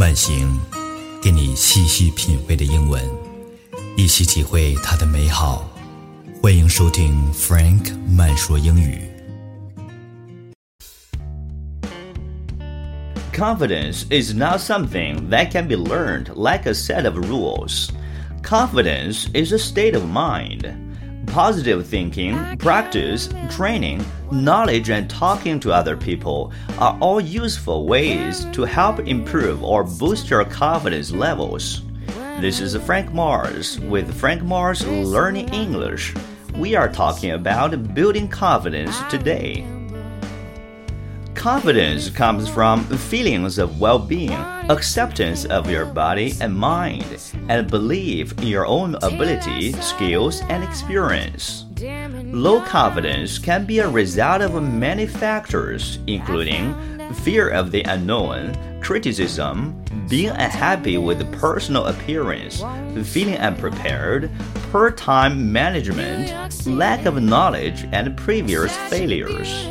慢行，给你细细品味的英文，一起体会它的美好。欢迎收听 Frank 慢说英语。Confidence is not something that can be learned like a set of rules. Confidence is a state of mind. Positive thinking, practice, training, knowledge, and talking to other people are all useful ways to help improve or boost your confidence levels. This is Frank Mars with Frank Mars Learning English. We are talking about building confidence today. Confidence comes from feelings of well being, acceptance of your body and mind, and belief in your own ability, skills, and experience. Low confidence can be a result of many factors, including fear of the unknown, criticism, being unhappy with personal appearance, feeling unprepared, poor time management, lack of knowledge, and previous failures.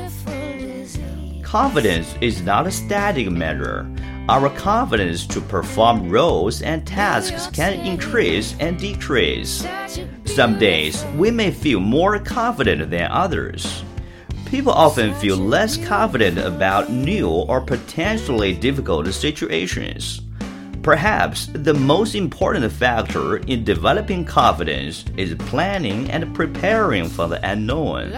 Confidence is not a static measure. Our confidence to perform roles and tasks can increase and decrease. Some days we may feel more confident than others. People often feel less confident about new or potentially difficult situations. Perhaps the most important factor in developing confidence is planning and preparing for the unknown.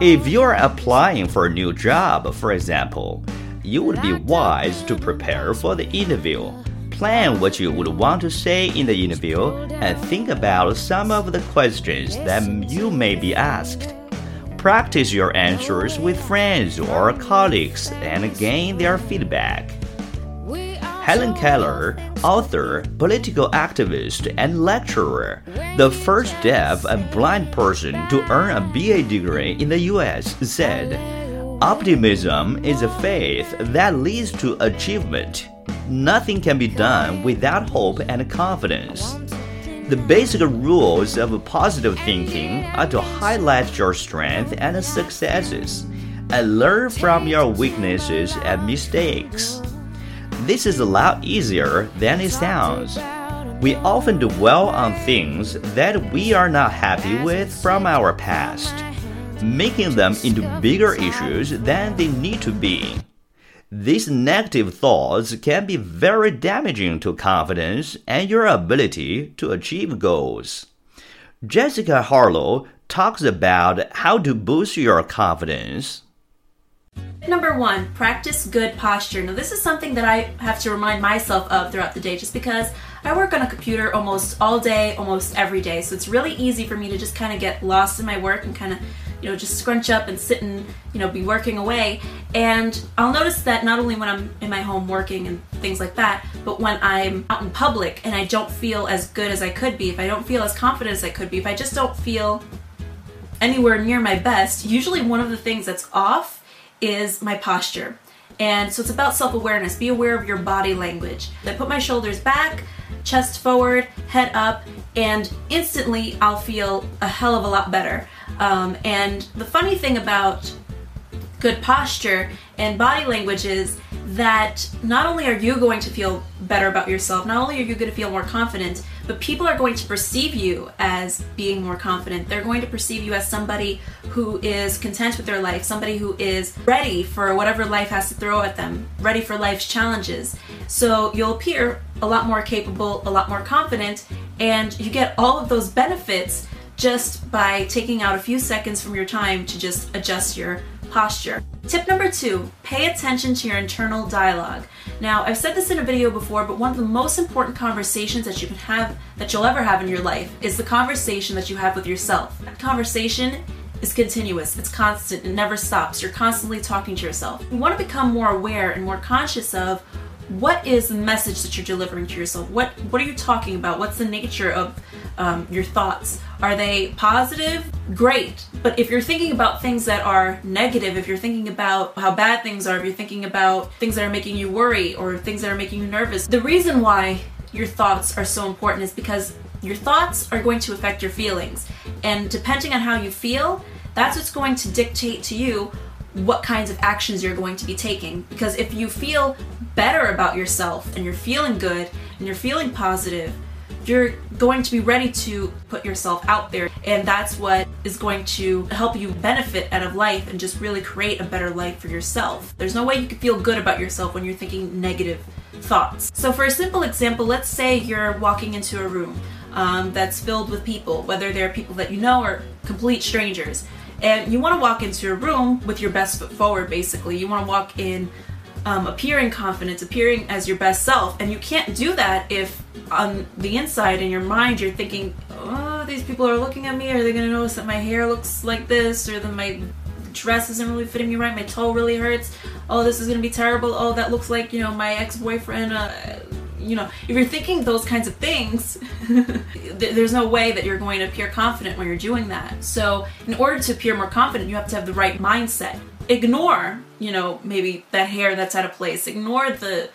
If you're applying for a new job, for example, you would be wise to prepare for the interview. Plan what you would want to say in the interview and think about some of the questions that you may be asked. Practice your answers with friends or colleagues and gain their feedback. Helen Keller, author, political activist, and lecturer, the first deaf and blind person to earn a BA degree in the US, said, Optimism is a faith that leads to achievement. Nothing can be done without hope and confidence. The basic rules of positive thinking are to highlight your strengths and successes and learn from your weaknesses and mistakes. This is a lot easier than it sounds. We often dwell on things that we are not happy with from our past, making them into bigger issues than they need to be. These negative thoughts can be very damaging to confidence and your ability to achieve goals. Jessica Harlow talks about how to boost your confidence. Number one, practice good posture. Now, this is something that I have to remind myself of throughout the day just because I work on a computer almost all day, almost every day. So it's really easy for me to just kind of get lost in my work and kind of, you know, just scrunch up and sit and, you know, be working away. And I'll notice that not only when I'm in my home working and things like that, but when I'm out in public and I don't feel as good as I could be, if I don't feel as confident as I could be, if I just don't feel anywhere near my best, usually one of the things that's off is my posture. And so it's about self awareness. Be aware of your body language. I put my shoulders back, chest forward, head up, and instantly I'll feel a hell of a lot better. Um, and the funny thing about good posture and body language is that not only are you going to feel better about yourself, not only are you going to feel more confident, but people are going to perceive you as being more confident. They're going to perceive you as somebody who is content with their life, somebody who is ready for whatever life has to throw at them, ready for life's challenges. So you'll appear a lot more capable, a lot more confident, and you get all of those benefits just by taking out a few seconds from your time to just adjust your posture. Tip number two, pay attention to your internal dialogue. Now, I've said this in a video before, but one of the most important conversations that you can have, that you'll ever have in your life, is the conversation that you have with yourself. That conversation is continuous, it's constant, it never stops. You're constantly talking to yourself. You want to become more aware and more conscious of what is the message that you're delivering to yourself? What what are you talking about? What's the nature of um, your thoughts? Are they positive? Great. But if you're thinking about things that are negative, if you're thinking about how bad things are, if you're thinking about things that are making you worry or things that are making you nervous, the reason why your thoughts are so important is because your thoughts are going to affect your feelings. And depending on how you feel, that's what's going to dictate to you what kinds of actions you're going to be taking. Because if you feel better about yourself and you're feeling good and you're feeling positive, you're going to be ready to put yourself out there. And that's what is going to help you benefit out of life and just really create a better life for yourself. There's no way you can feel good about yourself when you're thinking negative thoughts. So, for a simple example, let's say you're walking into a room um, that's filled with people, whether they're people that you know or complete strangers. And you want to walk into a room with your best foot forward, basically. You want to walk in um, appearing confident, appearing as your best self. And you can't do that if on the inside in your mind you're thinking, oh, these people are looking at me. Are they going to notice that my hair looks like this or that my dress isn't really fitting me right? My toe really hurts. Oh, this is going to be terrible. Oh, that looks like, you know, my ex boyfriend. Uh, you know, if you're thinking those kinds of things, there's no way that you're going to appear confident when you're doing that. So, in order to appear more confident, you have to have the right mindset. Ignore, you know, maybe that hair that's out of place. Ignore the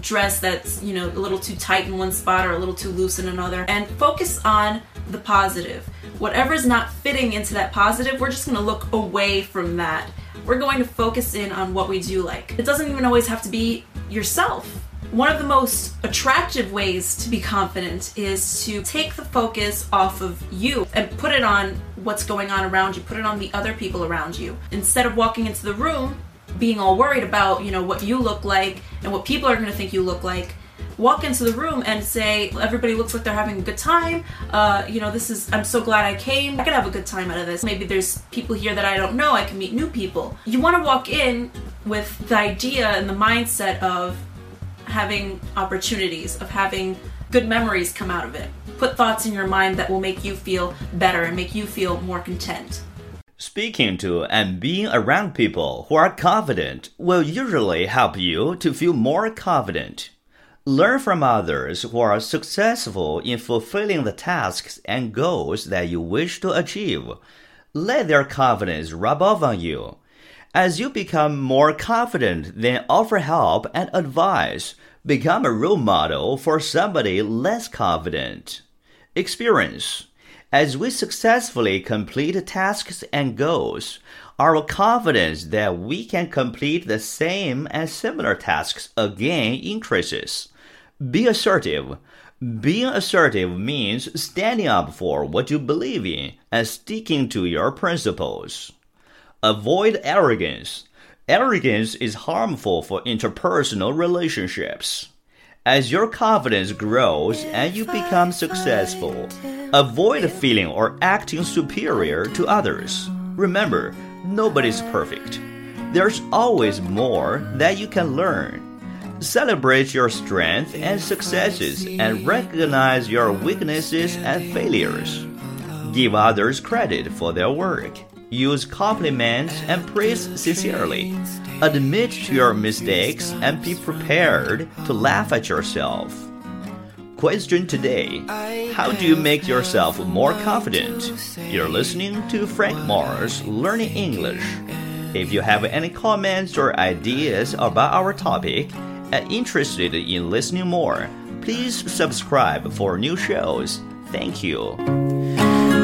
dress that's, you know, a little too tight in one spot or a little too loose in another and focus on the positive. Whatever is not fitting into that positive, we're just going to look away from that. We're going to focus in on what we do like. It doesn't even always have to be yourself one of the most attractive ways to be confident is to take the focus off of you and put it on what's going on around you, put it on the other people around you. Instead of walking into the room being all worried about, you know, what you look like and what people are going to think you look like, walk into the room and say everybody looks like they're having a good time. Uh, you know this is i'm so glad i came. I could have a good time out of this. Maybe there's people here that i don't know. I can meet new people. You want to walk in with the idea and the mindset of having opportunities, of having good memories come out of it. Put thoughts in your mind that will make you feel better and make you feel more content. Speaking to and being around people who are confident will usually help you to feel more confident. Learn from others who are successful in fulfilling the tasks and goals that you wish to achieve. Let their confidence rub off on you. As you become more confident, then offer help and advice. Become a role model for somebody less confident. Experience. As we successfully complete tasks and goals, our confidence that we can complete the same and similar tasks again increases. Be assertive. Being assertive means standing up for what you believe in and sticking to your principles. Avoid arrogance. Arrogance is harmful for interpersonal relationships. As your confidence grows and you become successful, avoid feeling or acting superior to others. Remember, nobody's perfect. There's always more that you can learn. Celebrate your strengths and successes and recognize your weaknesses and failures. Give others credit for their work. Use compliments and praise sincerely. Admit to your mistakes and be prepared to laugh at yourself. Question today How do you make yourself more confident? You're listening to Frank Mars Learning English. If you have any comments or ideas about our topic and interested in listening more, please subscribe for new shows. Thank you.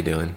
You doing?